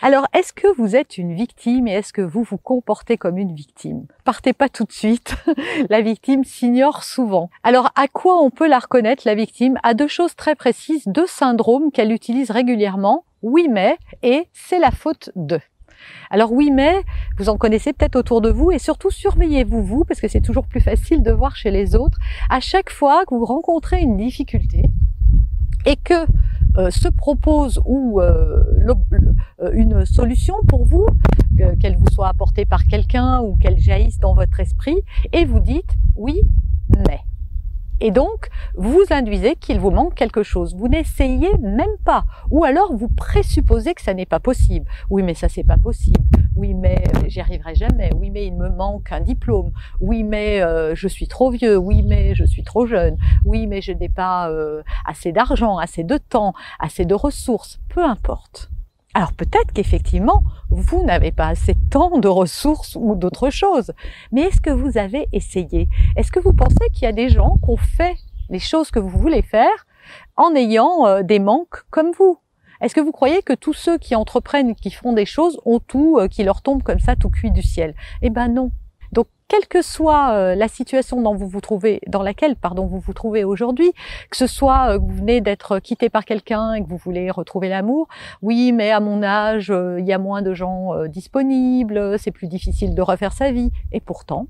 Alors, est-ce que vous êtes une victime et est-ce que vous vous comportez comme une victime? Partez pas tout de suite. la victime s'ignore souvent. Alors, à quoi on peut la reconnaître, la victime? À deux choses très précises, deux syndromes qu'elle utilise régulièrement. Oui, mais et c'est la faute de. Alors oui, mais vous en connaissez peut-être autour de vous et surtout surveillez-vous vous parce que c'est toujours plus facile de voir chez les autres. À chaque fois que vous rencontrez une difficulté et que se propose ou euh, euh, une solution pour vous, qu'elle vous soit apportée par quelqu'un ou qu'elle jaillisse dans votre esprit, et vous dites oui, mais. Et donc, vous induisez qu'il vous manque quelque chose. Vous n'essayez même pas. Ou alors, vous présupposez que ça n'est pas possible. Oui, mais ça, c'est pas possible. Oui, mais euh, j'y arriverai jamais. Oui, mais il me manque un diplôme. Oui, mais euh, je suis trop vieux. Oui, mais je suis trop jeune. Oui, mais je n'ai pas euh, assez d'argent, assez de temps, assez de ressources. Peu importe. Alors peut-être qu'effectivement, vous n'avez pas assez de temps, de ressources ou d'autres choses. Mais est-ce que vous avez essayé? Est-ce que vous pensez qu'il y a des gens qui ont fait les choses que vous voulez faire en ayant euh, des manques comme vous? Est-ce que vous croyez que tous ceux qui entreprennent, qui font des choses, ont tout euh, qui leur tombe comme ça tout cuit du ciel? Eh ben non quelle que soit euh, la situation dans laquelle pardon, vous vous trouvez aujourd'hui, que ce soit euh, que vous venez d'être quitté par quelqu'un et que vous voulez retrouver l'amour, oui, mais à mon âge, euh, il y a moins de gens disponibles, c'est plus difficile de refaire sa vie. Et pourtant,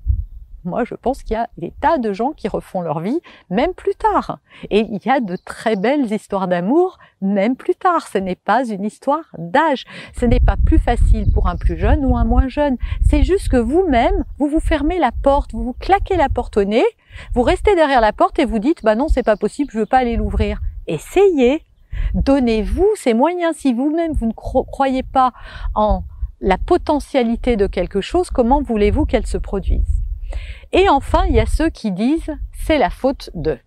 moi, je pense qu'il y a des tas de gens qui refont leur vie, même plus tard. Et il y a de très belles histoires d'amour, même plus tard. Ce n'est pas une histoire d'âge. Ce n'est pas plus facile pour un plus jeune ou un moins jeune. C'est juste que vous-même, vous vous fermez la porte, vous vous claquez la porte au nez, vous restez derrière la porte et vous dites, bah non, c'est pas possible, je veux pas aller l'ouvrir. Essayez. Donnez-vous ces moyens. Si vous-même, vous ne croyez pas en la potentialité de quelque chose, comment voulez-vous qu'elle se produise? Et enfin, il y a ceux qui disent c'est la faute de.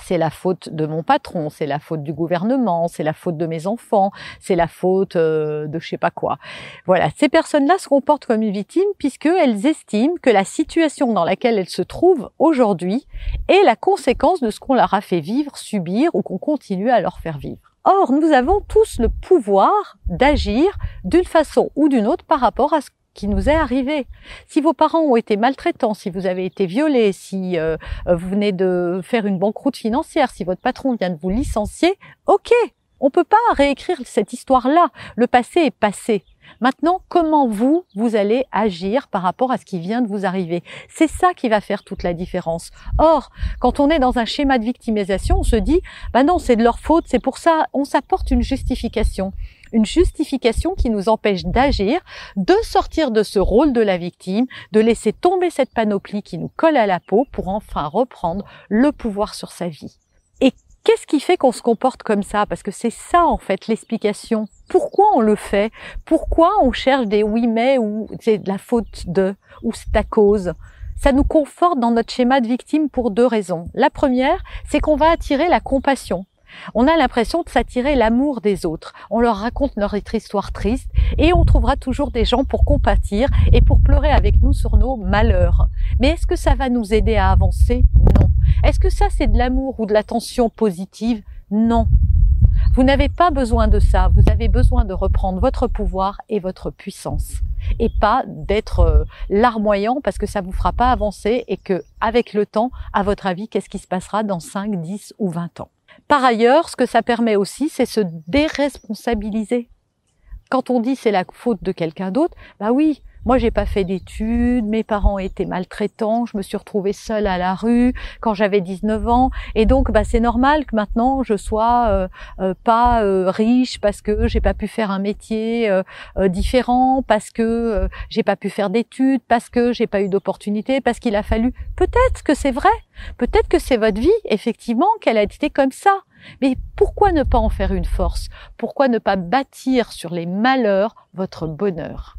C'est la faute de mon patron, c'est la faute du gouvernement, c'est la faute de mes enfants, c'est la faute euh, de je sais pas quoi. Voilà, ces personnes-là se comportent comme une victime puisqu'elles estiment que la situation dans laquelle elles se trouvent aujourd'hui est la conséquence de ce qu'on leur a fait vivre, subir ou qu'on continue à leur faire vivre. Or, nous avons tous le pouvoir d'agir d'une façon ou d'une autre par rapport à ce qui nous est arrivé. Si vos parents ont été maltraitants, si vous avez été violé, si euh, vous venez de faire une banqueroute financière, si votre patron vient de vous licencier, ok, on peut pas réécrire cette histoire-là. Le passé est passé. Maintenant, comment vous, vous allez agir par rapport à ce qui vient de vous arriver? C'est ça qui va faire toute la différence. Or, quand on est dans un schéma de victimisation, on se dit, bah non, c'est de leur faute, c'est pour ça, on s'apporte une justification une justification qui nous empêche d'agir, de sortir de ce rôle de la victime, de laisser tomber cette panoplie qui nous colle à la peau pour enfin reprendre le pouvoir sur sa vie. Qu'est-ce qui fait qu'on se comporte comme ça? Parce que c'est ça en fait l'explication. Pourquoi on le fait? Pourquoi on cherche des oui mais ou c'est de la faute de ou c'est à cause? Ça nous conforte dans notre schéma de victime pour deux raisons. La première, c'est qu'on va attirer la compassion. On a l'impression de s'attirer l'amour des autres. On leur raconte notre histoire triste et on trouvera toujours des gens pour compatir et pour pleurer avec nous sur nos malheurs. Mais est-ce que ça va nous aider à avancer? Est-ce que ça c'est de l'amour ou de l'attention positive? Non. Vous n'avez pas besoin de ça, vous avez besoin de reprendre votre pouvoir et votre puissance et pas d'être euh, larmoyant parce que ça vous fera pas avancer et que avec le temps, à votre avis, qu'est-ce qui se passera dans 5, 10 ou 20 ans? Par ailleurs, ce que ça permet aussi, c'est se déresponsabiliser. Quand on dit c'est la faute de quelqu'un d'autre, bah oui, Moi, j'ai pas fait d'études, mes parents étaient maltraitants, je me suis retrouvée seule à la rue quand j'avais 19 ans, et donc bah, c'est normal que maintenant je sois euh, euh, pas euh, riche parce que j'ai pas pu faire un métier différent, parce que j'ai pas pu faire d'études, parce que j'ai pas eu d'opportunité, parce qu'il a fallu. Peut-être que c'est vrai, peut-être que c'est votre vie effectivement qu'elle a été comme ça. Mais pourquoi ne pas en faire une force? Pourquoi ne pas bâtir sur les malheurs votre bonheur?